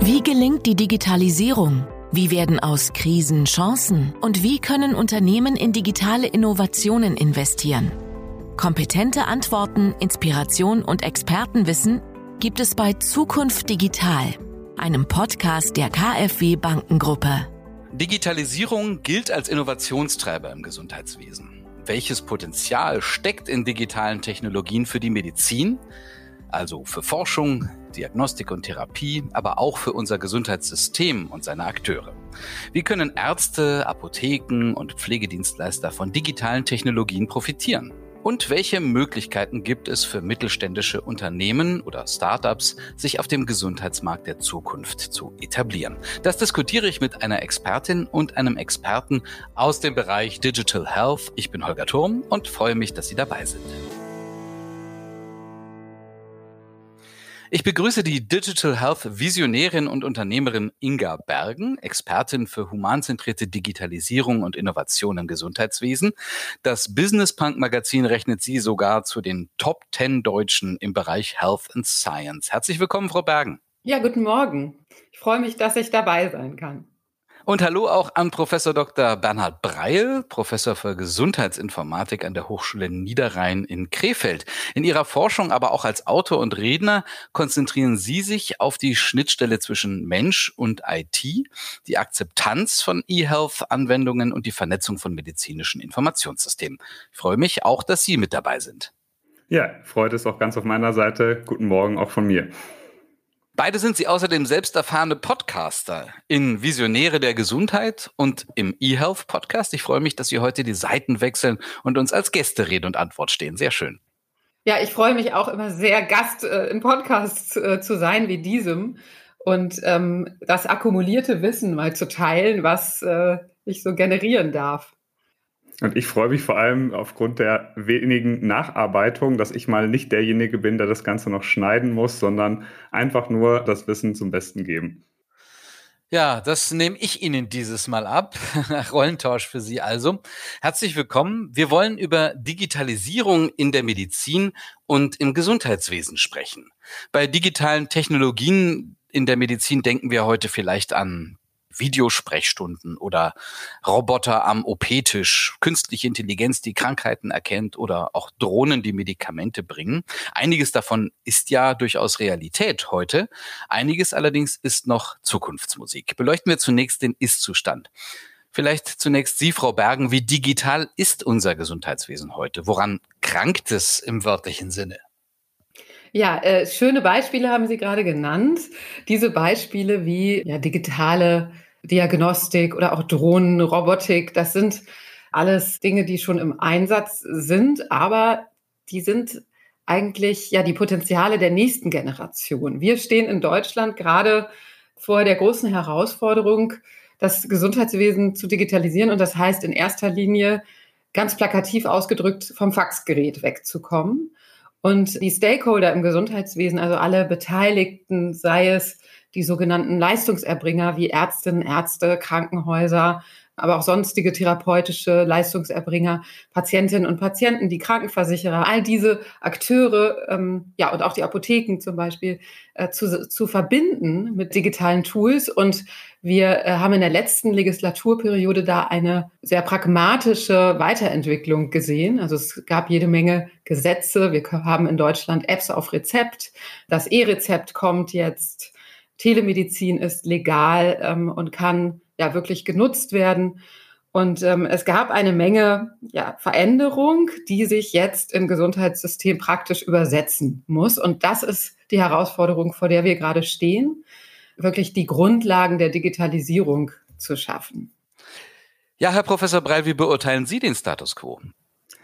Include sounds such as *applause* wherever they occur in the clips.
Wie gelingt die Digitalisierung? Wie werden aus Krisen Chancen? Und wie können Unternehmen in digitale Innovationen investieren? Kompetente Antworten, Inspiration und Expertenwissen gibt es bei Zukunft Digital, einem Podcast der KfW Bankengruppe. Digitalisierung gilt als Innovationstreiber im Gesundheitswesen. Welches Potenzial steckt in digitalen Technologien für die Medizin, also für Forschung, Diagnostik und Therapie, aber auch für unser Gesundheitssystem und seine Akteure. Wie können Ärzte, Apotheken und Pflegedienstleister von digitalen Technologien profitieren? Und welche Möglichkeiten gibt es für mittelständische Unternehmen oder Startups, sich auf dem Gesundheitsmarkt der Zukunft zu etablieren? Das diskutiere ich mit einer Expertin und einem Experten aus dem Bereich Digital Health. Ich bin Holger Turm und freue mich, dass Sie dabei sind. Ich begrüße die Digital Health Visionärin und Unternehmerin Inga Bergen, Expertin für humanzentrierte Digitalisierung und Innovation im Gesundheitswesen. Das Business Punk Magazin rechnet sie sogar zu den Top 10 Deutschen im Bereich Health and Science. Herzlich willkommen, Frau Bergen. Ja, guten Morgen. Ich freue mich, dass ich dabei sein kann. Und hallo auch an Professor Dr. Bernhard Breil, Professor für Gesundheitsinformatik an der Hochschule Niederrhein in Krefeld. In Ihrer Forschung, aber auch als Autor und Redner konzentrieren Sie sich auf die Schnittstelle zwischen Mensch und IT, die Akzeptanz von E-Health-Anwendungen und die Vernetzung von medizinischen Informationssystemen. Ich freue mich auch, dass Sie mit dabei sind. Ja, freut es auch ganz auf meiner Seite. Guten Morgen auch von mir. Beide sind sie außerdem selbst erfahrene Podcaster in Visionäre der Gesundheit und im eHealth Podcast. Ich freue mich, dass Sie heute die Seiten wechseln und uns als Gäste Rede und Antwort stehen. Sehr schön. Ja, ich freue mich auch immer sehr, Gast äh, im Podcast äh, zu sein wie diesem und ähm, das akkumulierte Wissen mal zu teilen, was äh, ich so generieren darf. Und ich freue mich vor allem aufgrund der wenigen Nacharbeitung, dass ich mal nicht derjenige bin, der das Ganze noch schneiden muss, sondern einfach nur das Wissen zum Besten geben. Ja, das nehme ich Ihnen dieses Mal ab. *laughs* Rollentausch für Sie also. Herzlich willkommen. Wir wollen über Digitalisierung in der Medizin und im Gesundheitswesen sprechen. Bei digitalen Technologien in der Medizin denken wir heute vielleicht an Videosprechstunden oder Roboter am OP-Tisch, künstliche Intelligenz, die Krankheiten erkennt oder auch Drohnen, die Medikamente bringen. Einiges davon ist ja durchaus Realität heute. Einiges allerdings ist noch Zukunftsmusik. Beleuchten wir zunächst den Ist-Zustand. Vielleicht zunächst Sie, Frau Bergen, wie digital ist unser Gesundheitswesen heute? Woran krankt es im wörtlichen Sinne? Ja, äh, schöne Beispiele haben Sie gerade genannt. Diese Beispiele wie ja, digitale Diagnostik oder auch Drohnen, Robotik, das sind alles Dinge, die schon im Einsatz sind, aber die sind eigentlich ja die Potenziale der nächsten Generation. Wir stehen in Deutschland gerade vor der großen Herausforderung, das Gesundheitswesen zu digitalisieren und das heißt in erster Linie ganz plakativ ausgedrückt vom Faxgerät wegzukommen. Und die Stakeholder im Gesundheitswesen, also alle Beteiligten, sei es die sogenannten Leistungserbringer wie Ärztinnen, Ärzte, Krankenhäuser, aber auch sonstige therapeutische Leistungserbringer, Patientinnen und Patienten, die Krankenversicherer, all diese Akteure, ähm, ja, und auch die Apotheken zum Beispiel, äh, zu, zu verbinden mit digitalen Tools. Und wir äh, haben in der letzten Legislaturperiode da eine sehr pragmatische Weiterentwicklung gesehen. Also es gab jede Menge Gesetze. Wir haben in Deutschland Apps auf Rezept. Das E-Rezept kommt jetzt. Telemedizin ist legal ähm, und kann ja wirklich genutzt werden. Und ähm, es gab eine Menge ja, Veränderung, die sich jetzt im Gesundheitssystem praktisch übersetzen muss. Und das ist die Herausforderung, vor der wir gerade stehen, wirklich die Grundlagen der Digitalisierung zu schaffen. Ja, Herr Professor Breil, wie beurteilen Sie den Status quo?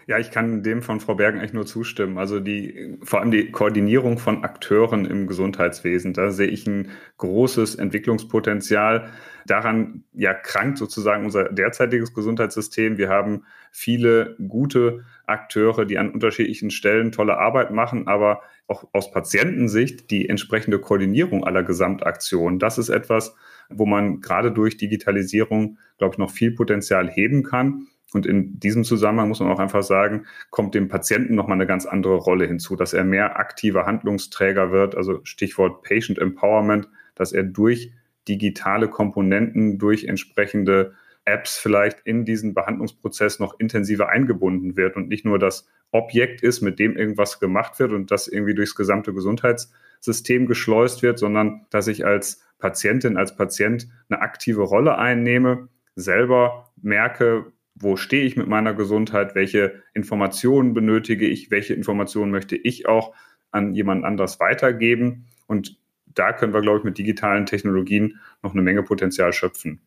Ja, ich kann dem von Frau Bergen eigentlich nur zustimmen. Also die, vor allem die Koordinierung von Akteuren im Gesundheitswesen, da sehe ich ein großes Entwicklungspotenzial. Daran ja krankt sozusagen unser derzeitiges Gesundheitssystem. Wir haben viele gute Akteure, die an unterschiedlichen Stellen tolle Arbeit machen, aber auch aus Patientensicht die entsprechende Koordinierung aller Gesamtaktionen. Das ist etwas, wo man gerade durch Digitalisierung, glaube ich, noch viel Potenzial heben kann. Und in diesem Zusammenhang muss man auch einfach sagen, kommt dem Patienten nochmal eine ganz andere Rolle hinzu, dass er mehr aktiver Handlungsträger wird, also Stichwort Patient Empowerment, dass er durch digitale Komponenten, durch entsprechende Apps vielleicht in diesen Behandlungsprozess noch intensiver eingebunden wird und nicht nur das Objekt ist, mit dem irgendwas gemacht wird und das irgendwie durchs gesamte Gesundheitssystem geschleust wird, sondern dass ich als Patientin, als Patient eine aktive Rolle einnehme, selber merke, wo stehe ich mit meiner Gesundheit, welche Informationen benötige ich, welche Informationen möchte ich auch an jemand anders weitergeben. Und da können wir, glaube ich, mit digitalen Technologien noch eine Menge Potenzial schöpfen.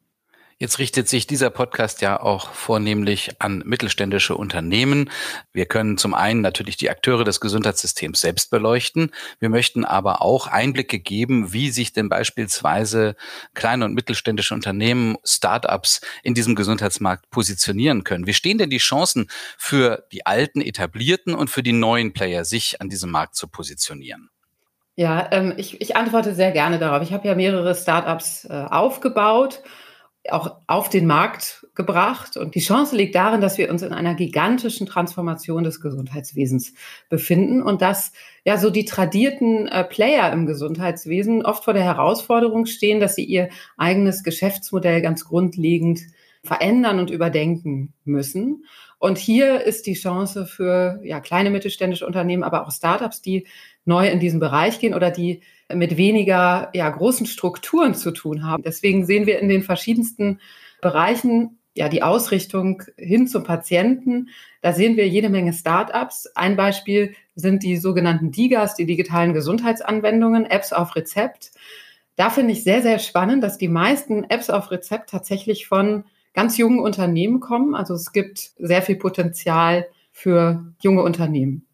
Jetzt richtet sich dieser Podcast ja auch vornehmlich an mittelständische Unternehmen. Wir können zum einen natürlich die Akteure des Gesundheitssystems selbst beleuchten. Wir möchten aber auch Einblicke geben, wie sich denn beispielsweise kleine und mittelständische Unternehmen, Startups in diesem Gesundheitsmarkt positionieren können. Wie stehen denn die Chancen für die alten etablierten und für die neuen Player, sich an diesem Markt zu positionieren? Ja, ähm, ich, ich antworte sehr gerne darauf. Ich habe ja mehrere Startups äh, aufgebaut auch auf den Markt gebracht. Und die Chance liegt darin, dass wir uns in einer gigantischen Transformation des Gesundheitswesens befinden und dass ja so die tradierten äh, Player im Gesundheitswesen oft vor der Herausforderung stehen, dass sie ihr eigenes Geschäftsmodell ganz grundlegend verändern und überdenken müssen. Und hier ist die Chance für ja, kleine mittelständische Unternehmen, aber auch Startups, die neu in diesen Bereich gehen oder die mit weniger ja, großen Strukturen zu tun haben. Deswegen sehen wir in den verschiedensten Bereichen ja die Ausrichtung hin zum Patienten. Da sehen wir jede Menge Startups. Ein Beispiel sind die sogenannten DIGAs, die digitalen Gesundheitsanwendungen, Apps auf Rezept. Da finde ich sehr, sehr spannend, dass die meisten Apps auf Rezept tatsächlich von ganz jungen Unternehmen kommen. Also es gibt sehr viel Potenzial für junge Unternehmen.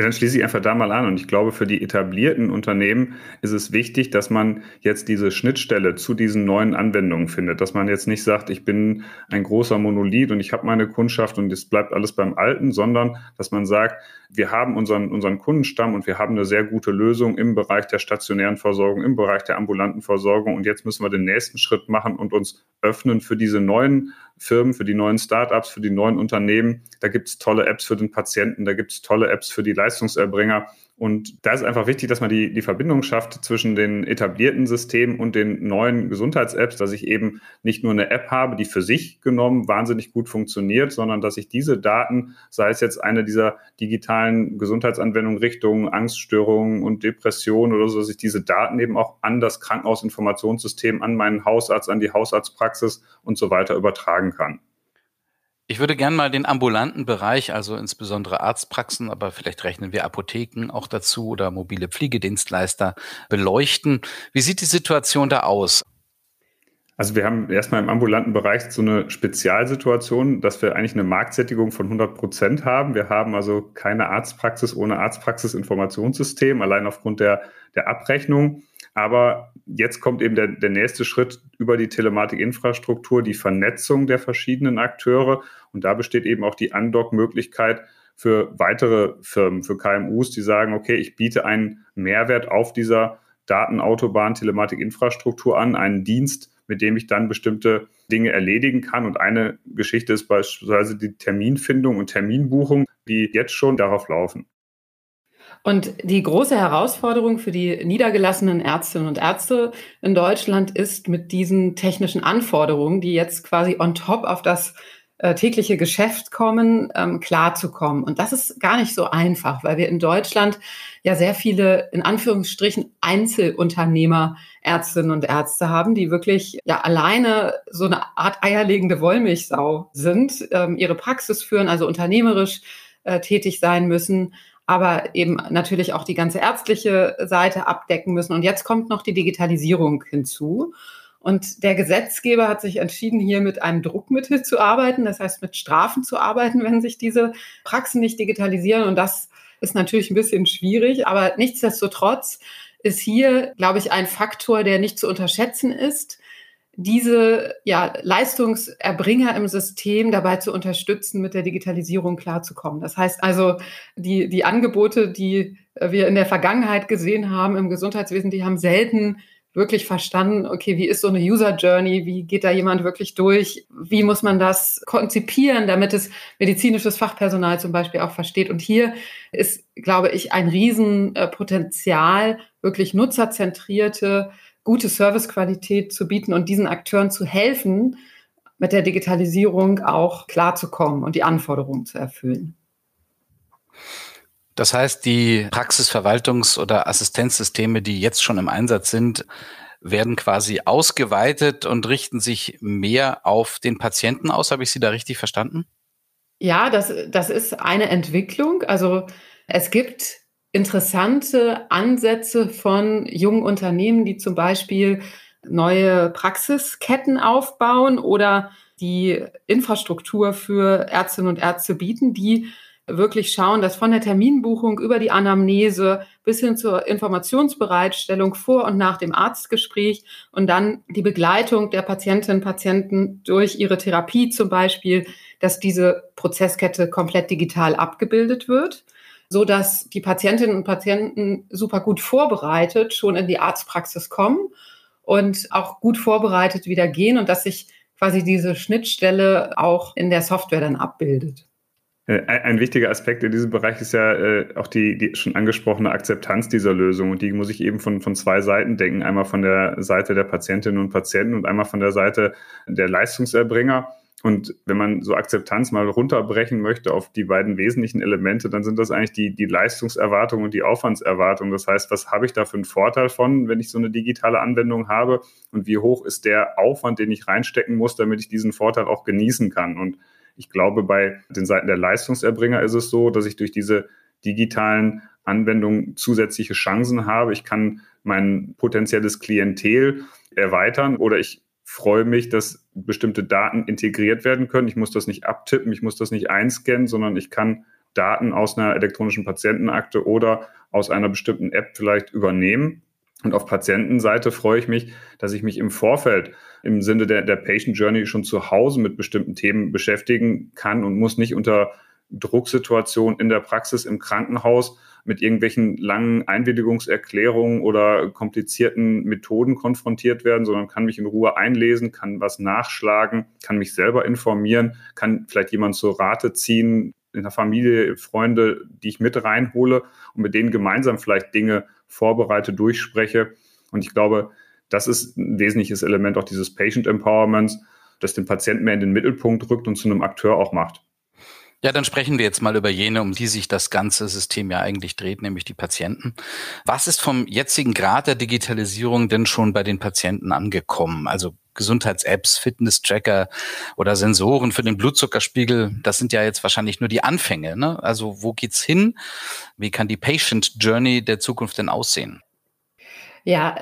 Ja, dann schließe ich einfach da mal an. Und ich glaube, für die etablierten Unternehmen ist es wichtig, dass man jetzt diese Schnittstelle zu diesen neuen Anwendungen findet. Dass man jetzt nicht sagt, ich bin ein großer Monolith und ich habe meine Kundschaft und es bleibt alles beim Alten, sondern dass man sagt, wir haben unseren, unseren Kundenstamm und wir haben eine sehr gute Lösung im Bereich der stationären Versorgung, im Bereich der ambulanten Versorgung. Und jetzt müssen wir den nächsten Schritt machen und uns öffnen für diese neuen Firmen, für die neuen Startups, für die neuen Unternehmen. Da gibt es tolle Apps für den Patienten, da gibt es tolle Apps für die Leistungserbringer. Und da ist einfach wichtig, dass man die, die Verbindung schafft zwischen den etablierten Systemen und den neuen Gesundheits-Apps, dass ich eben nicht nur eine App habe, die für sich genommen wahnsinnig gut funktioniert, sondern dass ich diese Daten, sei es jetzt eine dieser digitalen Gesundheitsanwendungen Richtung Angststörungen und Depressionen oder so, dass ich diese Daten eben auch an das Krankenhausinformationssystem, an meinen Hausarzt, an die Hausarztpraxis und so weiter übertragen kann. Ich würde gern mal den ambulanten Bereich, also insbesondere Arztpraxen, aber vielleicht rechnen wir Apotheken auch dazu oder mobile Pflegedienstleister beleuchten. Wie sieht die Situation da aus? Also wir haben erstmal im ambulanten Bereich so eine Spezialsituation, dass wir eigentlich eine Marktsättigung von 100 Prozent haben. Wir haben also keine Arztpraxis ohne Arztpraxis-Informationssystem, allein aufgrund der, der Abrechnung. Aber jetzt kommt eben der, der nächste Schritt über die Telematikinfrastruktur, die Vernetzung der verschiedenen Akteure. Und da besteht eben auch die Undock-Möglichkeit für weitere Firmen, für KMUs, die sagen, okay, ich biete einen Mehrwert auf dieser Datenautobahn, Telematikinfrastruktur an, einen Dienst, mit dem ich dann bestimmte Dinge erledigen kann. Und eine Geschichte ist beispielsweise die Terminfindung und Terminbuchung, die jetzt schon darauf laufen. Und die große Herausforderung für die niedergelassenen Ärztinnen und Ärzte in Deutschland ist mit diesen technischen Anforderungen, die jetzt quasi on top auf das äh, tägliche Geschäft kommen, ähm, klarzukommen. Und das ist gar nicht so einfach, weil wir in Deutschland ja sehr viele, in Anführungsstrichen, Einzelunternehmer, Ärztinnen und Ärzte haben, die wirklich ja alleine so eine Art eierlegende Wollmilchsau sind, ähm, ihre Praxis führen, also unternehmerisch äh, tätig sein müssen, aber eben natürlich auch die ganze ärztliche Seite abdecken müssen. Und jetzt kommt noch die Digitalisierung hinzu. Und der Gesetzgeber hat sich entschieden, hier mit einem Druckmittel zu arbeiten, das heißt mit Strafen zu arbeiten, wenn sich diese Praxen nicht digitalisieren. Und das ist natürlich ein bisschen schwierig, aber nichtsdestotrotz ist hier, glaube ich, ein Faktor, der nicht zu unterschätzen ist, diese ja, Leistungserbringer im System dabei zu unterstützen, mit der Digitalisierung klarzukommen. Das heißt also, die, die Angebote, die wir in der Vergangenheit gesehen haben im Gesundheitswesen, die haben selten wirklich verstanden, okay, wie ist so eine User Journey, wie geht da jemand wirklich durch, wie muss man das konzipieren, damit es medizinisches Fachpersonal zum Beispiel auch versteht. Und hier ist, glaube ich, ein Riesenpotenzial, wirklich nutzerzentrierte gute Servicequalität zu bieten und diesen Akteuren zu helfen, mit der Digitalisierung auch klarzukommen und die Anforderungen zu erfüllen. Das heißt, die Praxisverwaltungs- oder Assistenzsysteme, die jetzt schon im Einsatz sind, werden quasi ausgeweitet und richten sich mehr auf den Patienten aus. Habe ich Sie da richtig verstanden? Ja, das, das ist eine Entwicklung. Also es gibt interessante Ansätze von jungen Unternehmen, die zum Beispiel neue Praxisketten aufbauen oder die Infrastruktur für Ärztinnen und Ärzte bieten, die wirklich schauen, dass von der Terminbuchung über die Anamnese bis hin zur Informationsbereitstellung vor und nach dem Arztgespräch und dann die Begleitung der Patientinnen und Patienten durch ihre Therapie zum Beispiel, dass diese Prozesskette komplett digital abgebildet wird, so dass die Patientinnen und Patienten super gut vorbereitet schon in die Arztpraxis kommen und auch gut vorbereitet wieder gehen und dass sich quasi diese Schnittstelle auch in der Software dann abbildet. Äh, ein, wichtiger Aspekt in diesem Bereich ist ja äh, auch die, die schon angesprochene Akzeptanz dieser Lösung. Und die muss ich eben von, von zwei Seiten denken. Einmal von der Seite der Patientinnen und Patienten und einmal von der Seite der Leistungserbringer. Und wenn man so Akzeptanz mal runterbrechen möchte auf die beiden wesentlichen Elemente, dann sind das eigentlich die, die Leistungserwartung und die Aufwandserwartung. Das heißt, was habe ich da für einen Vorteil von, wenn ich so eine digitale Anwendung habe? Und wie hoch ist der Aufwand, den ich reinstecken muss, damit ich diesen Vorteil auch genießen kann? Und ich glaube, bei den Seiten der Leistungserbringer ist es so, dass ich durch diese digitalen Anwendungen zusätzliche Chancen habe. Ich kann mein potenzielles Klientel erweitern oder ich freue mich, dass bestimmte Daten integriert werden können. Ich muss das nicht abtippen, ich muss das nicht einscannen, sondern ich kann Daten aus einer elektronischen Patientenakte oder aus einer bestimmten App vielleicht übernehmen und auf Patientenseite freue ich mich, dass ich mich im Vorfeld im Sinne der, der Patient Journey schon zu Hause mit bestimmten Themen beschäftigen kann und muss nicht unter Drucksituationen in der Praxis im Krankenhaus mit irgendwelchen langen Einwilligungserklärungen oder komplizierten Methoden konfrontiert werden, sondern kann mich in Ruhe einlesen, kann was nachschlagen, kann mich selber informieren, kann vielleicht jemand zur Rate ziehen, in der Familie, Freunde, die ich mit reinhole und mit denen gemeinsam vielleicht Dinge vorbereite, durchspreche. Und ich glaube, das ist ein wesentliches Element auch dieses Patient Empowerments, das den Patienten mehr in den Mittelpunkt rückt und zu einem Akteur auch macht. Ja, dann sprechen wir jetzt mal über jene, um die sich das ganze System ja eigentlich dreht, nämlich die Patienten. Was ist vom jetzigen Grad der Digitalisierung denn schon bei den Patienten angekommen? Also Gesundheits-Apps, Fitness-Tracker oder Sensoren für den Blutzuckerspiegel, das sind ja jetzt wahrscheinlich nur die Anfänge. Ne? Also wo geht's hin? Wie kann die Patient Journey der Zukunft denn aussehen? Ja,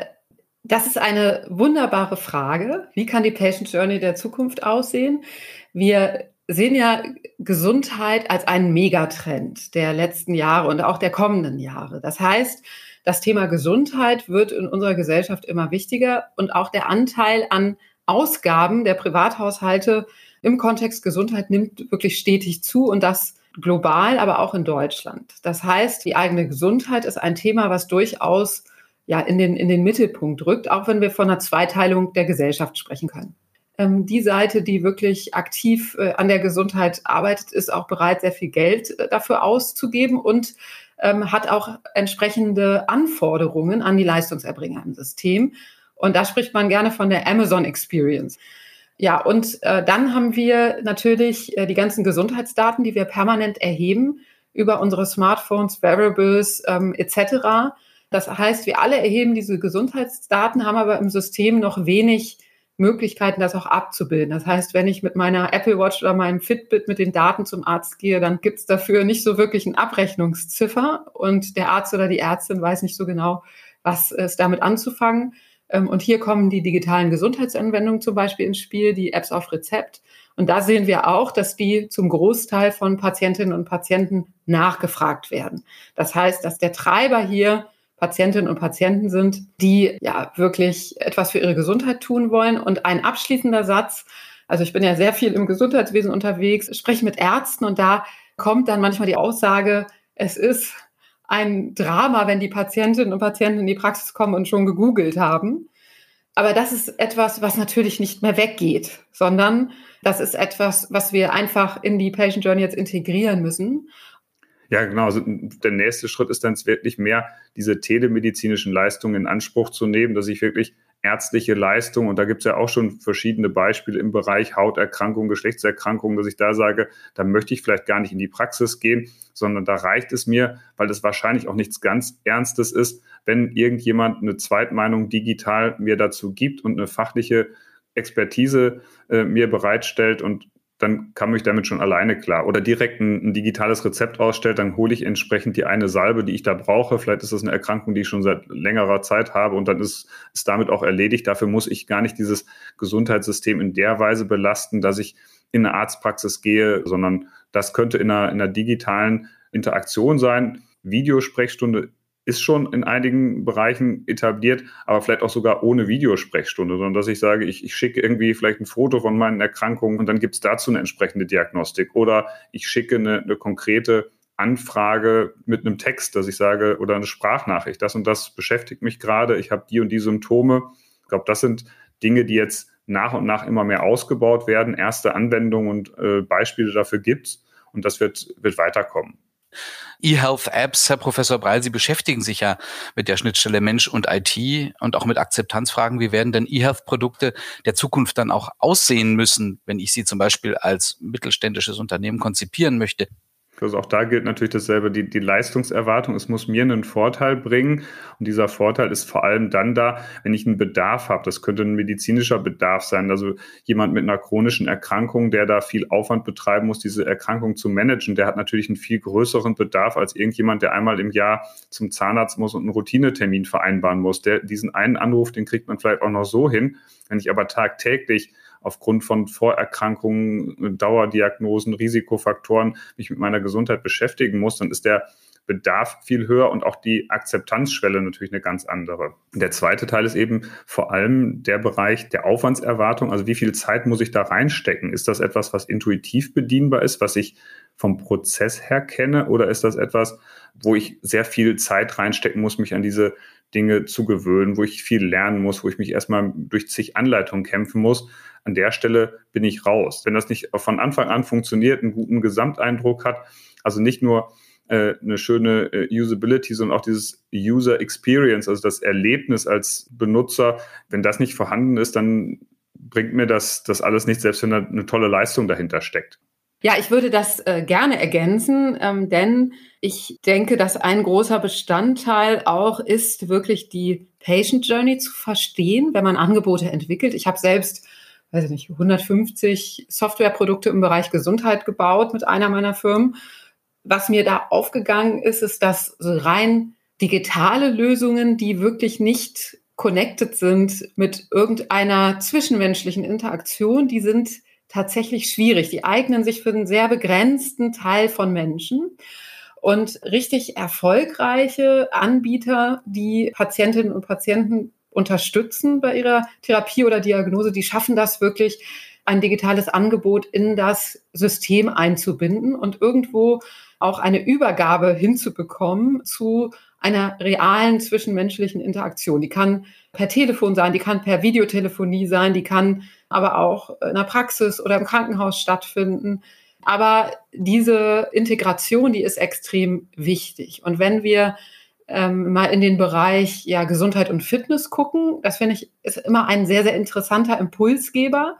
das ist eine wunderbare Frage. Wie kann die Patient Journey der Zukunft aussehen? Wir sehen ja Gesundheit als einen Megatrend der letzten Jahre und auch der kommenden Jahre. Das heißt, das Thema Gesundheit wird in unserer Gesellschaft immer wichtiger und auch der Anteil an Ausgaben der Privathaushalte im Kontext Gesundheit nimmt wirklich stetig zu und das global, aber auch in Deutschland. Das heißt, die eigene Gesundheit ist ein Thema, was durchaus ja in den, in den Mittelpunkt rückt, auch wenn wir von einer Zweiteilung der Gesellschaft sprechen können. Ähm, die Seite, die wirklich aktiv äh, an der Gesundheit arbeitet, ist auch bereit, sehr viel Geld äh, dafür auszugeben und ähm, hat auch entsprechende Anforderungen an die Leistungserbringer im System. Und da spricht man gerne von der Amazon Experience. Ja, und äh, dann haben wir natürlich äh, die ganzen Gesundheitsdaten, die wir permanent erheben über unsere Smartphones, Wearables ähm, etc. Das heißt, wir alle erheben diese Gesundheitsdaten, haben aber im System noch wenig Möglichkeiten, das auch abzubilden. Das heißt, wenn ich mit meiner Apple Watch oder meinem Fitbit mit den Daten zum Arzt gehe, dann gibt es dafür nicht so wirklich einen Abrechnungsziffer und der Arzt oder die Ärztin weiß nicht so genau, was ist damit anzufangen. Ähm, und hier kommen die digitalen Gesundheitsanwendungen zum Beispiel ins Spiel, die Apps auf Rezept. Und da sehen wir auch, dass die zum Großteil von Patientinnen und Patienten nachgefragt werden. Das heißt, dass der Treiber hier Patientinnen und Patienten sind, die ja wirklich etwas für ihre Gesundheit tun wollen. Und ein abschließender Satz, also ich bin ja sehr viel im Gesundheitswesen unterwegs, spreche mit Ärzten und da kommt dann manchmal die Aussage, es ist ein Drama, wenn die Patientinnen und Patienten in die Praxis kommen und schon gegoogelt haben. Aber das ist etwas, was natürlich nicht mehr weggeht, sondern das ist etwas, was wir einfach in die Patient Journey jetzt integrieren müssen. Ja, genau. Also der nächste Schritt ist dann wirklich mehr, diese telemedizinischen Leistungen in Anspruch zu nehmen, dass ich wirklich ärztliche Leistung. Und da gibt es ja auch schon verschiedene Beispiele im Bereich Hauterkrankungen, Geschlechtserkrankungen, dass ich da sage, da möchte ich vielleicht gar nicht in die Praxis gehen, sondern da reicht es mir, weil das wahrscheinlich auch nichts ganz Ernstes ist, wenn irgendjemand eine Zweitmeinung digital mir dazu gibt und eine fachliche Expertise äh, mir bereitstellt und dann kam ich damit schon alleine klar. Oder direkt ein, ein, digitales Rezept ausstellt, dann hole ich entsprechend die eine Salbe, die ich da brauche. Vielleicht ist das eine Erkrankung, die ich schon seit längerer Zeit habe und dann ist es damit auch erledigt. Dafür muss ich gar nicht dieses Gesundheitssystem in der Weise belasten, dass ich in eine Arztpraxis gehe, sondern das könnte in einer, in einer digitalen Interaktion sein. Videosprechstunde ist schon in einigen Bereichen etabliert, aber vielleicht auch sogar ohne Videosprechstunde, sondern dass ich sage, ich, ich schicke irgendwie vielleicht ein Foto von meinen Erkrankungen und dann gibt es dazu eine entsprechende Diagnostik oder ich schicke eine, eine konkrete Anfrage mit einem Text, dass ich sage, oder eine Sprachnachricht, das und das beschäftigt mich gerade, ich habe die und die Symptome. Ich glaube, das sind Dinge, die jetzt nach und nach immer mehr ausgebaut werden, erste Anwendungen und äh, Beispiele dafür gibt und das wird, wird weiterkommen. E-Health-Apps, Herr Professor Breil, Sie beschäftigen sich ja mit der Schnittstelle Mensch und IT und auch mit Akzeptanzfragen. Wie werden denn E-Health-Produkte der Zukunft dann auch aussehen müssen, wenn ich sie zum Beispiel als mittelständisches Unternehmen konzipieren möchte? Also auch da gilt natürlich dasselbe, die, die Leistungserwartung. Es muss mir einen Vorteil bringen. Und dieser Vorteil ist vor allem dann da, wenn ich einen Bedarf habe. Das könnte ein medizinischer Bedarf sein. Also jemand mit einer chronischen Erkrankung, der da viel Aufwand betreiben muss, diese Erkrankung zu managen, der hat natürlich einen viel größeren Bedarf als irgendjemand, der einmal im Jahr zum Zahnarzt muss und einen Routinetermin vereinbaren muss. Der, diesen einen Anruf, den kriegt man vielleicht auch noch so hin. Wenn ich aber tagtäglich aufgrund von Vorerkrankungen, Dauerdiagnosen, Risikofaktoren mich mit meiner Gesundheit beschäftigen muss, dann ist der Bedarf viel höher und auch die Akzeptanzschwelle natürlich eine ganz andere. Der zweite Teil ist eben vor allem der Bereich der Aufwandserwartung. Also wie viel Zeit muss ich da reinstecken? Ist das etwas, was intuitiv bedienbar ist, was ich vom Prozess her kenne? Oder ist das etwas, wo ich sehr viel Zeit reinstecken muss, mich an diese Dinge zu gewöhnen, wo ich viel lernen muss, wo ich mich erstmal durch zig Anleitungen kämpfen muss? an der Stelle bin ich raus. Wenn das nicht von Anfang an funktioniert, einen guten Gesamteindruck hat, also nicht nur äh, eine schöne äh, Usability, sondern auch dieses User Experience, also das Erlebnis als Benutzer, wenn das nicht vorhanden ist, dann bringt mir das, das alles nicht, selbst wenn da eine tolle Leistung dahinter steckt. Ja, ich würde das äh, gerne ergänzen, ähm, denn ich denke, dass ein großer Bestandteil auch ist, wirklich die Patient Journey zu verstehen, wenn man Angebote entwickelt. Ich habe selbst weiß ich nicht, 150 Softwareprodukte im Bereich Gesundheit gebaut mit einer meiner Firmen. Was mir da aufgegangen ist, ist, dass so rein digitale Lösungen, die wirklich nicht connected sind mit irgendeiner zwischenmenschlichen Interaktion, die sind tatsächlich schwierig. Die eignen sich für einen sehr begrenzten Teil von Menschen. Und richtig erfolgreiche Anbieter, die Patientinnen und Patienten unterstützen bei ihrer Therapie oder Diagnose, die schaffen das wirklich, ein digitales Angebot in das System einzubinden und irgendwo auch eine Übergabe hinzubekommen zu einer realen zwischenmenschlichen Interaktion. Die kann per Telefon sein, die kann per Videotelefonie sein, die kann aber auch in der Praxis oder im Krankenhaus stattfinden. Aber diese Integration, die ist extrem wichtig. Und wenn wir ähm, mal in den Bereich ja, Gesundheit und Fitness gucken. Das finde ich ist immer ein sehr, sehr interessanter Impulsgeber.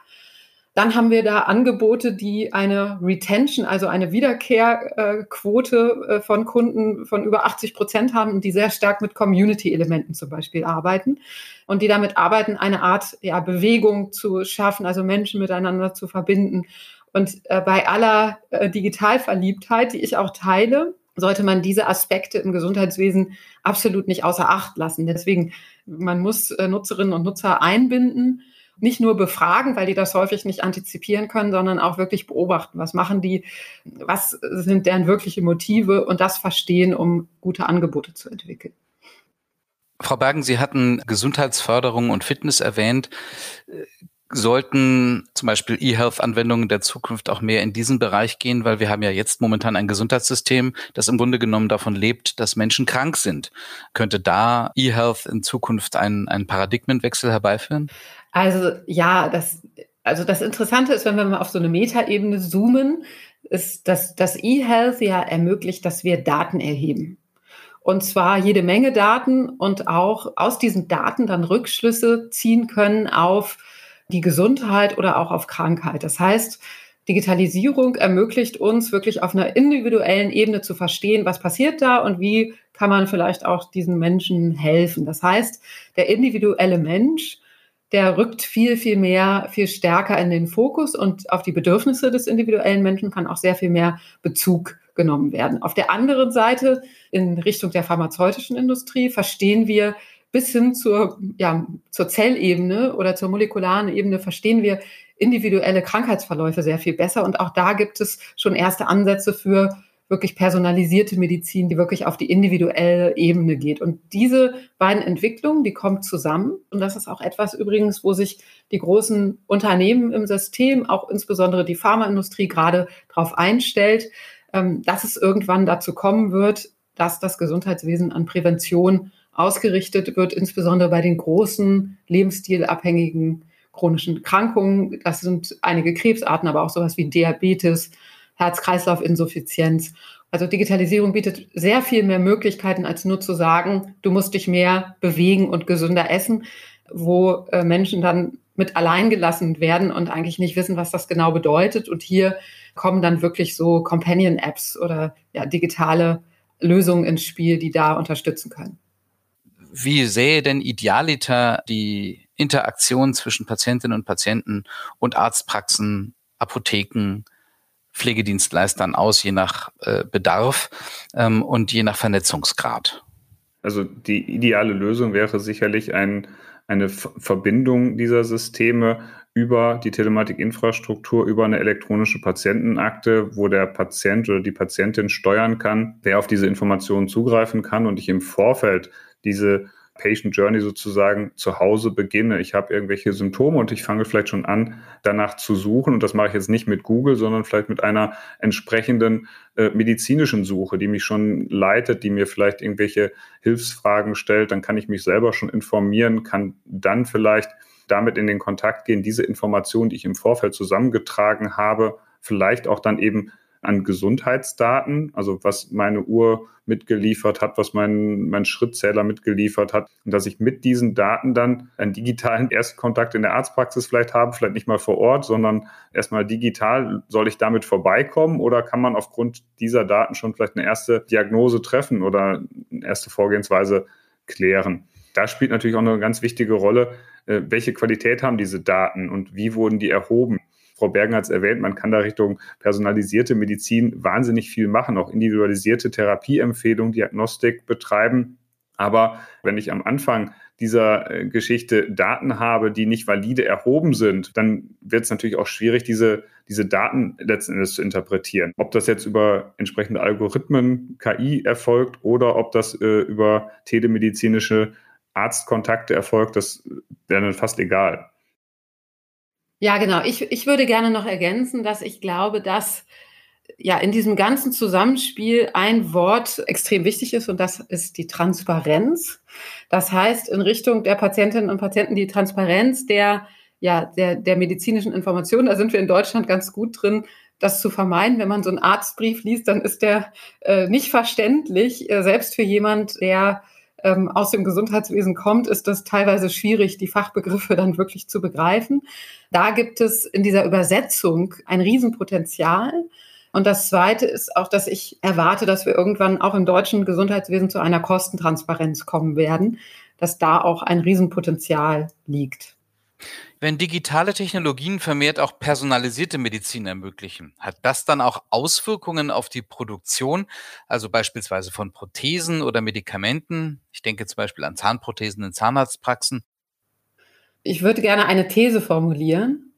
Dann haben wir da Angebote, die eine Retention, also eine Wiederkehrquote äh, von Kunden von über 80 Prozent haben und die sehr stark mit Community-Elementen zum Beispiel arbeiten und die damit arbeiten, eine Art ja, Bewegung zu schaffen, also Menschen miteinander zu verbinden. Und äh, bei aller äh, Digitalverliebtheit, die ich auch teile, sollte man diese Aspekte im Gesundheitswesen absolut nicht außer Acht lassen. Deswegen, man muss äh, Nutzerinnen und Nutzer einbinden, nicht nur befragen, weil die das häufig nicht antizipieren können, sondern auch wirklich beobachten, was machen die, was sind deren wirkliche Motive und das verstehen, um gute Angebote zu entwickeln. Frau Bergen, Sie hatten Gesundheitsförderung und Fitness erwähnt sollten zum Beispiel E-Health-Anwendungen der Zukunft auch mehr in diesen Bereich gehen, weil wir haben ja jetzt momentan ein Gesundheitssystem, das im Grunde genommen davon lebt, dass Menschen krank sind. Könnte da E-Health in Zukunft einen, einen Paradigmenwechsel herbeiführen? Also ja, das, also das Interessante ist, wenn wir mal auf so eine Metaebene zoomen, ist, dass das E-Health ja ermöglicht, dass wir Daten erheben. und zwar jede Menge Daten und auch aus diesen Daten dann Rückschlüsse ziehen können auf die Gesundheit oder auch auf Krankheit. Das heißt, Digitalisierung ermöglicht uns wirklich auf einer individuellen Ebene zu verstehen, was passiert da und wie kann man vielleicht auch diesen Menschen helfen. Das heißt, der individuelle Mensch, der rückt viel, viel mehr, viel stärker in den Fokus und auf die Bedürfnisse des individuellen Menschen kann auch sehr viel mehr Bezug genommen werden. Auf der anderen Seite, in Richtung der pharmazeutischen Industrie, verstehen wir bis hin zur, ja, zur Zellebene oder zur molekularen Ebene, verstehen wir individuelle Krankheitsverläufe sehr viel besser. Und auch da gibt es schon erste Ansätze für wirklich personalisierte Medizin, die wirklich auf die individuelle Ebene geht. Und diese beiden Entwicklungen, die kommen zusammen. Und das ist auch etwas übrigens, wo sich die großen Unternehmen im System, auch insbesondere die Pharmaindustrie, gerade darauf einstellt, ähm, dass es irgendwann dazu kommen wird, dass das Gesundheitswesen an Prävention ausgerichtet wird, insbesondere bei den großen lebensstilabhängigen chronischen Erkrankungen. Das sind einige Krebsarten, aber auch sowas wie Diabetes, Herz-Kreislauf-Insuffizienz. Also Digitalisierung bietet sehr viel mehr Möglichkeiten, als nur zu sagen, du musst dich mehr bewegen und gesünder essen, wo äh, Menschen dann mit allein gelassen werden und eigentlich nicht wissen, was das genau bedeutet. Und hier kommen dann wirklich so Companion-Apps oder ja, digitale Lösungen ins Spiel, die da unterstützen können. Wie sähe denn idealiter die Interaktion zwischen Patientinnen und Patienten und Arztpraxen, Apotheken, Pflegedienstleistern aus, je nach äh, Bedarf ähm, und je nach Vernetzungsgrad? Also die ideale Lösung wäre sicherlich ein, eine Verbindung dieser Systeme über die Telematikinfrastruktur, über eine elektronische Patientenakte, wo der Patient oder die Patientin steuern kann, wer auf diese Informationen zugreifen kann und ich im Vorfeld diese Patient Journey sozusagen zu Hause beginne. Ich habe irgendwelche Symptome und ich fange vielleicht schon an, danach zu suchen. Und das mache ich jetzt nicht mit Google, sondern vielleicht mit einer entsprechenden äh, medizinischen Suche, die mich schon leitet, die mir vielleicht irgendwelche Hilfsfragen stellt. Dann kann ich mich selber schon informieren, kann dann vielleicht damit in den Kontakt gehen, diese Informationen, die ich im Vorfeld zusammengetragen habe, vielleicht auch dann eben an Gesundheitsdaten, also was meine Uhr mitgeliefert hat, was mein, mein Schrittzähler mitgeliefert hat, und dass ich mit diesen Daten dann einen digitalen *laughs* Erstkontakt in der Arztpraxis vielleicht habe, vielleicht nicht mal vor Ort, sondern erstmal digital. Soll ich damit vorbeikommen oder kann man aufgrund dieser Daten schon vielleicht eine erste Diagnose treffen oder eine erste Vorgehensweise klären? Da spielt natürlich auch eine ganz wichtige Rolle, äh, welche Qualität haben diese Daten und wie wurden die erhoben. Frau Bergen hat es erwähnt, man kann da Richtung personalisierte Medizin wahnsinnig viel machen, auch individualisierte Therapieempfehlungen, Diagnostik betreiben. Aber wenn ich am Anfang dieser äh, Geschichte Daten habe, die nicht valide erhoben sind, dann wird es natürlich auch schwierig, diese, diese Daten letzten Endes zu interpretieren. Ob das jetzt über entsprechende Algorithmen, KI erfolgt oder ob das äh, über telemedizinische Arztkontakte erfolgt, das wäre dann fast egal. Ja, genau. Ich, ich würde gerne noch ergänzen, dass ich glaube, dass ja in diesem ganzen Zusammenspiel ein Wort extrem wichtig ist und das ist die Transparenz. Das heißt, in Richtung der Patientinnen und Patienten die Transparenz der, ja, der, der medizinischen Informationen. Da sind wir in Deutschland ganz gut drin, das zu vermeiden. Wenn man so einen Arztbrief liest, dann ist der äh, nicht verständlich, äh, selbst für jemand, der ähm, aus dem Gesundheitswesen kommt, ist das teilweise schwierig, die Fachbegriffe dann wirklich zu begreifen. Da gibt es in dieser Übersetzung ein Riesenpotenzial. Und das Zweite ist auch, dass ich erwarte, dass wir irgendwann auch im deutschen Gesundheitswesen zu einer Kostentransparenz kommen werden, dass da auch ein Riesenpotenzial liegt. Wenn digitale Technologien vermehrt auch personalisierte Medizin ermöglichen, hat das dann auch Auswirkungen auf die Produktion, also beispielsweise von Prothesen oder Medikamenten? Ich denke zum Beispiel an Zahnprothesen in Zahnarztpraxen. Ich würde gerne eine These formulieren.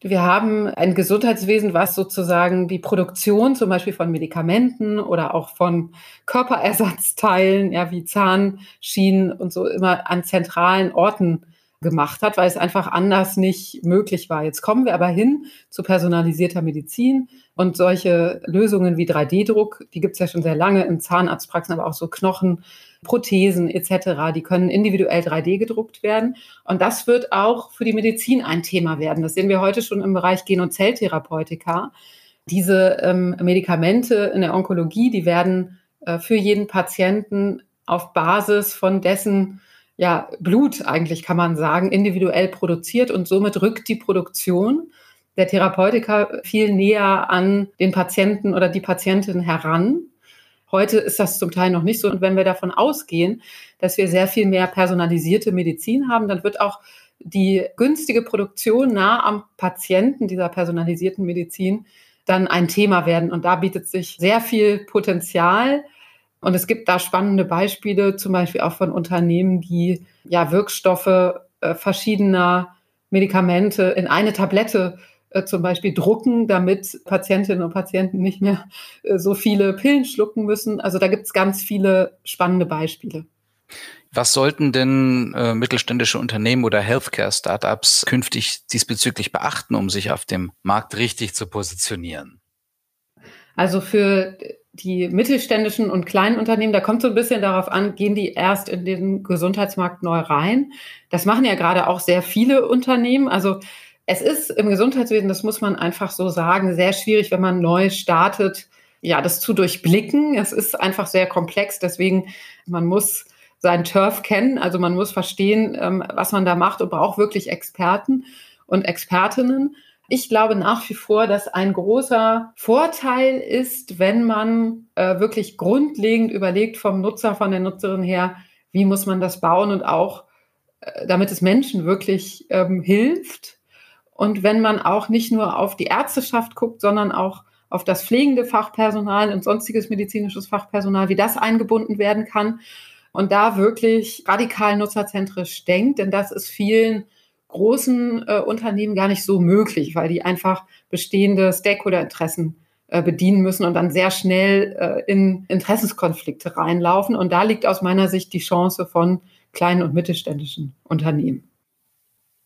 Wir haben ein Gesundheitswesen, was sozusagen die Produktion zum Beispiel von Medikamenten oder auch von Körperersatzteilen, ja, wie Zahnschienen und so immer an zentralen Orten gemacht hat, weil es einfach anders nicht möglich war. Jetzt kommen wir aber hin zu personalisierter Medizin und solche Lösungen wie 3D-Druck, die gibt es ja schon sehr lange in Zahnarztpraxen, aber auch so Knochen, Prothesen etc., die können individuell 3D gedruckt werden. Und das wird auch für die Medizin ein Thema werden. Das sehen wir heute schon im Bereich Gen- und Zelltherapeutika. Diese ähm, Medikamente in der Onkologie, die werden äh, für jeden Patienten auf Basis von dessen ja, Blut eigentlich kann man sagen, individuell produziert und somit rückt die Produktion der Therapeutika viel näher an den Patienten oder die Patientin heran. Heute ist das zum Teil noch nicht so. Und wenn wir davon ausgehen, dass wir sehr viel mehr personalisierte Medizin haben, dann wird auch die günstige Produktion nah am Patienten dieser personalisierten Medizin dann ein Thema werden. Und da bietet sich sehr viel Potenzial. Und es gibt da spannende Beispiele, zum Beispiel auch von Unternehmen, die ja Wirkstoffe äh, verschiedener Medikamente in eine Tablette äh, zum Beispiel drucken, damit Patientinnen und Patienten nicht mehr äh, so viele Pillen schlucken müssen. Also da gibt es ganz viele spannende Beispiele. Was sollten denn äh, mittelständische Unternehmen oder Healthcare-Startups künftig diesbezüglich beachten, um sich auf dem Markt richtig zu positionieren? Also für die mittelständischen und kleinen Unternehmen, da kommt so ein bisschen darauf an, gehen die erst in den Gesundheitsmarkt neu rein. Das machen ja gerade auch sehr viele Unternehmen. Also es ist im Gesundheitswesen, das muss man einfach so sagen, sehr schwierig, wenn man neu startet, ja, das zu durchblicken. Es ist einfach sehr komplex. Deswegen, man muss seinen Turf kennen. Also man muss verstehen, ähm, was man da macht und braucht wirklich Experten und Expertinnen. Ich glaube nach wie vor, dass ein großer Vorteil ist, wenn man äh, wirklich grundlegend überlegt vom Nutzer, von der Nutzerin her, wie muss man das bauen und auch, äh, damit es Menschen wirklich ähm, hilft. Und wenn man auch nicht nur auf die Ärzteschaft guckt, sondern auch auf das pflegende Fachpersonal und sonstiges medizinisches Fachpersonal, wie das eingebunden werden kann und da wirklich radikal nutzerzentrisch denkt, denn das ist vielen großen äh, Unternehmen gar nicht so möglich, weil die einfach bestehende Stakeholder-Interessen äh, bedienen müssen und dann sehr schnell äh, in Interessenskonflikte reinlaufen. Und da liegt aus meiner Sicht die Chance von kleinen und mittelständischen Unternehmen.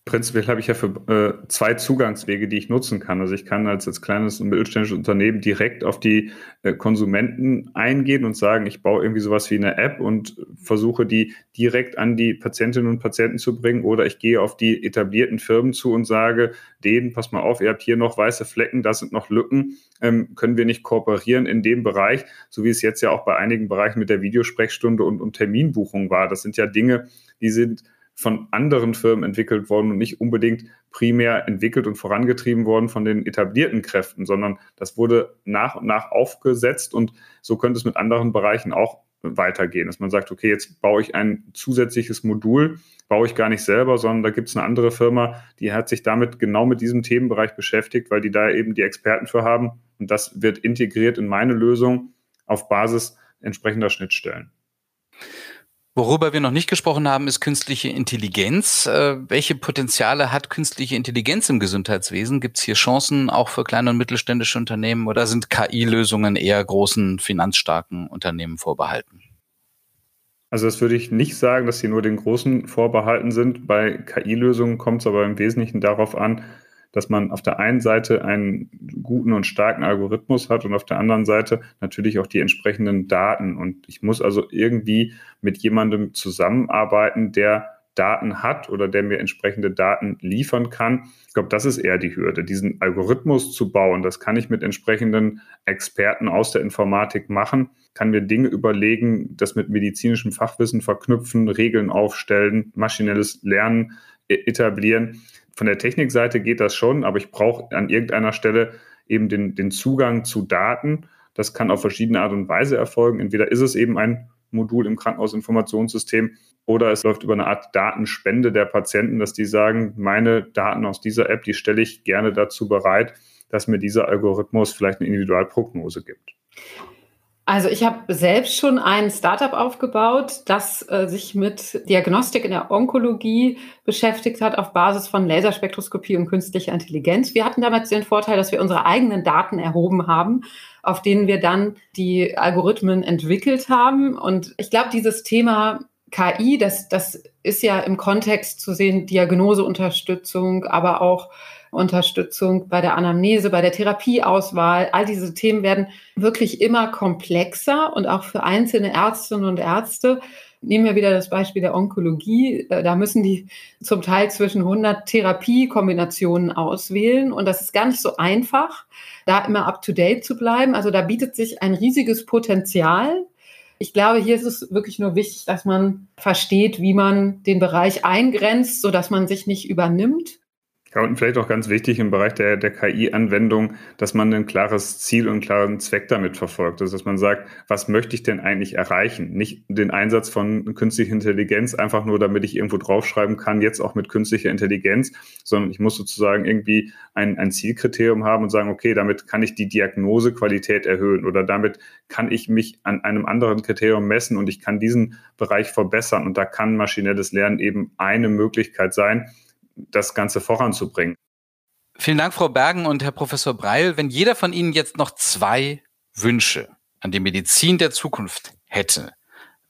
Prinzipiell habe ich ja für äh, zwei Zugangswege, die ich nutzen kann. Also ich kann als, als kleines und mittelständisches Unternehmen direkt auf die äh, Konsumenten eingehen und sagen, ich baue irgendwie sowas wie eine App und versuche die direkt an die Patientinnen und Patienten zu bringen. Oder ich gehe auf die etablierten Firmen zu und sage, denen, pass mal auf, ihr habt hier noch weiße Flecken, da sind noch Lücken, ähm, können wir nicht kooperieren in dem Bereich, so wie es jetzt ja auch bei einigen Bereichen mit der Videosprechstunde und, und Terminbuchung war. Das sind ja Dinge, die sind von anderen Firmen entwickelt worden und nicht unbedingt primär entwickelt und vorangetrieben worden von den etablierten Kräften, sondern das wurde nach und nach aufgesetzt und so könnte es mit anderen Bereichen auch weitergehen, dass man sagt, okay, jetzt baue ich ein zusätzliches Modul, baue ich gar nicht selber, sondern da gibt es eine andere Firma, die hat sich damit genau mit diesem Themenbereich beschäftigt, weil die da eben die Experten für haben und das wird integriert in meine Lösung auf Basis entsprechender Schnittstellen. Worüber wir noch nicht gesprochen haben, ist künstliche Intelligenz. Äh, welche Potenziale hat künstliche Intelligenz im Gesundheitswesen? Gibt es hier Chancen auch für kleine und mittelständische Unternehmen oder sind KI-Lösungen eher großen, finanzstarken Unternehmen vorbehalten? Also das würde ich nicht sagen, dass sie nur den großen vorbehalten sind. Bei KI-Lösungen kommt es aber im Wesentlichen darauf an, dass man auf der einen Seite einen guten und starken Algorithmus hat und auf der anderen Seite natürlich auch die entsprechenden Daten. Und ich muss also irgendwie mit jemandem zusammenarbeiten, der Daten hat oder der mir entsprechende Daten liefern kann. Ich glaube, das ist eher die Hürde, diesen Algorithmus zu bauen. Das kann ich mit entsprechenden Experten aus der Informatik machen, kann mir Dinge überlegen, das mit medizinischem Fachwissen verknüpfen, Regeln aufstellen, maschinelles Lernen e-, etablieren von der Technikseite geht das schon, aber ich brauche an irgendeiner Stelle eben den, den Zugang zu Daten. Das kann auf verschiedene Art und Weise erfolgen. Entweder ist es eben ein Modul im Krankenhausinformationssystem oder es läuft über eine Art Datenspende der Patienten, dass die sagen, meine Daten aus dieser App, die stelle ich gerne dazu bereit, dass mir dieser Algorithmus vielleicht eine Individualprognose gibt. Also ich habe selbst schon ein Startup aufgebaut, das äh, sich mit Diagnostik in der Onkologie beschäftigt hat auf Basis von Laserspektroskopie und künstlicher Intelligenz. Wir hatten damals den Vorteil, dass wir unsere eigenen Daten erhoben haben, auf denen wir dann die Algorithmen entwickelt haben. Und ich glaube, dieses Thema KI, das, das ist ja im Kontext zu sehen, Diagnoseunterstützung, aber auch Unterstützung bei der Anamnese, bei der Therapieauswahl. All diese Themen werden wirklich immer komplexer und auch für einzelne Ärztinnen und Ärzte. Nehmen wir wieder das Beispiel der Onkologie. Äh, da müssen die zum Teil zwischen 100 Therapiekombinationen auswählen und das ist gar nicht so einfach, da immer up to date zu bleiben. Also da bietet sich ein riesiges Potenzial Ich glaube, hier ist es wirklich nur wichtig, dass man versteht, wie man den Bereich eingrenzt, sodass man sich nicht übernimmt ja, und vielleicht auch ganz wichtig im Bereich der, der KI-Anwendung, dass man ein klares Ziel und einen klaren Zweck damit verfolgt. Also, dass man sagt, was möchte ich denn eigentlich erreichen? Nicht den Einsatz von künstlicher Intelligenz einfach nur, damit ich irgendwo draufschreiben kann, jetzt auch mit künstlicher Intelligenz, sondern ich muss sozusagen irgendwie ein, ein Zielkriterium haben und sagen, okay, damit kann ich die Diagnosequalität erhöhen oder damit kann ich mich an einem anderen Kriterium messen und ich kann diesen Bereich verbessern. Und da kann maschinelles Lernen eben eine Möglichkeit sein, das Ganze voranzubringen. Vielen Dank, Frau Bergen und Herr Professor Breil. Wenn jeder von Ihnen jetzt noch zwei Wünsche an die Medizin der Zukunft hätte,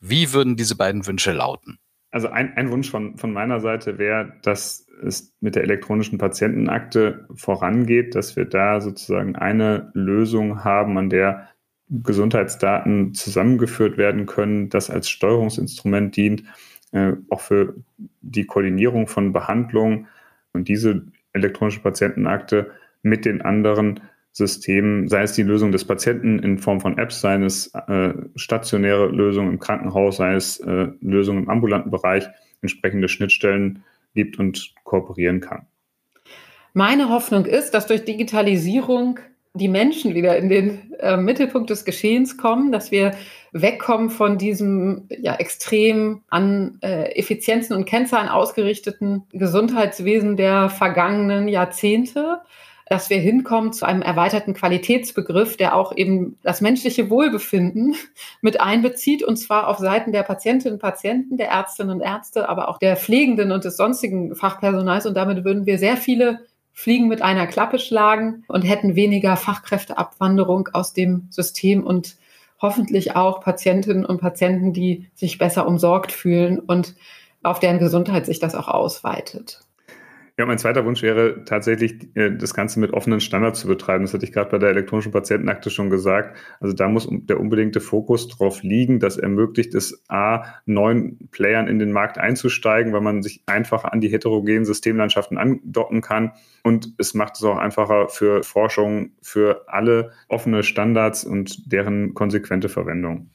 wie würden diese beiden Wünsche lauten? Also ein, ein Wunsch von, von meiner Seite wäre, dass es mit der elektronischen Patientenakte vorangeht, dass wir da sozusagen eine Lösung haben, an der Gesundheitsdaten zusammengeführt werden können, das als Steuerungsinstrument dient, äh, auch für die Koordinierung von Behandlungen und diese elektronische Patientenakte mit den anderen Systemen, sei es die Lösung des Patienten in Form von Apps, sei es äh, stationäre Lösungen im Krankenhaus, sei es äh, Lösungen im ambulanten Bereich, entsprechende Schnittstellen gibt und kooperieren kann. Meine Hoffnung ist, dass durch Digitalisierung die Menschen wieder in den äh, Mittelpunkt des Geschehens kommen, dass wir wegkommen von diesem ja, extrem an äh, Effizienzen und Kennzahlen ausgerichteten Gesundheitswesen der vergangenen Jahrzehnte, dass wir hinkommen zu einem erweiterten Qualitätsbegriff, der auch eben das menschliche Wohlbefinden *laughs* mit einbezieht, und zwar auf Seiten der Patientinnen und Patienten, der Ärztinnen und Ärzte, aber auch der Pflegenden und des sonstigen Fachpersonals. Und damit würden wir sehr viele Fliegen mit einer Klappe schlagen und hätten weniger Fachkräfteabwanderung aus dem System und hoffentlich auch Patientinnen und Patienten, die sich besser umsorgt fühlen und auf deren Gesundheit sich das auch ausweitet. Ja, mein zweiter Wunsch wäre tatsächlich, äh, das Ganze mit offenen Standards zu betreiben. Das hatte ich gerade bei der elektronischen Patientenakte schon gesagt. Also da muss der unbedingte Fokus drauf liegen, dass ermöglicht es, A, neuen Playern in den Markt einzusteigen, weil man sich einfacher an die heterogenen Systemlandschaften andocken kann. Und es macht es auch einfacher für Forschung, für alle offene Standards und deren konsequente Verwendung.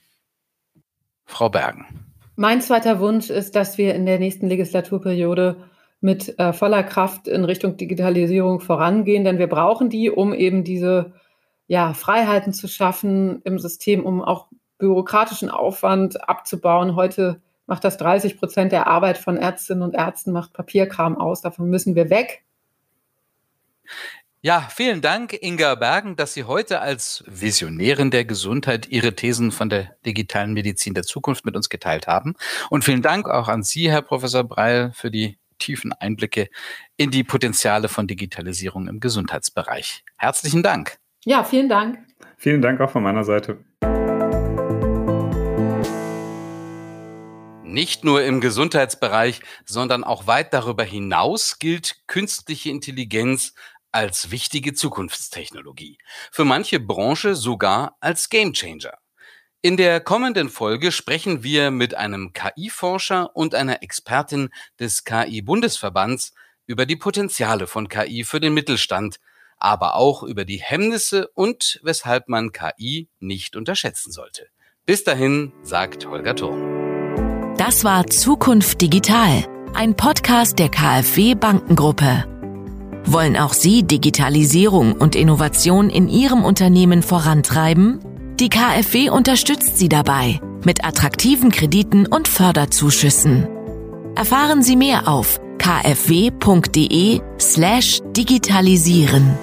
Frau Bergen. Mein zweiter Wunsch ist, dass wir in der nächsten Legislaturperiode mit äh, voller Kraft in Richtung Digitalisierung vorangehen, denn wir brauchen die, um eben diese ja, Freiheiten zu schaffen im System, um auch bürokratischen Aufwand abzubauen. Heute macht das 30 Prozent der Arbeit von Ärztinnen und Ärzten, macht Papierkram aus. Davon müssen wir weg. Ja, vielen Dank, Inga Bergen, dass Sie heute als Visionärin der Gesundheit Ihre Thesen von der digitalen Medizin der Zukunft mit uns geteilt haben. Und vielen Dank auch an Sie, Herr Professor Breil, für die tiefen Einblicke in die Potenziale von Digitalisierung im Gesundheitsbereich. Herzlichen Dank. Ja, vielen Dank. Vielen Dank auch von meiner Seite. Nicht nur im Gesundheitsbereich, sondern auch weit darüber hinaus gilt künstliche Intelligenz als wichtige Zukunftstechnologie. Für manche Branche sogar als Gamechanger. In der kommenden Folge sprechen wir mit einem KI-Forscher und einer Expertin des KI-Bundesverbands über die Potenziale von KI für den Mittelstand, aber auch über die Hemmnisse und weshalb man KI nicht unterschätzen sollte. Bis dahin, sagt Holger Thurm. Das war Zukunft Digital, ein Podcast der KfW Bankengruppe. Wollen auch Sie Digitalisierung und Innovation in Ihrem Unternehmen vorantreiben? Die KfW unterstützt Sie dabei mit attraktiven Krediten und Förderzuschüssen. Erfahren Sie mehr auf kfw.de slash digitalisieren.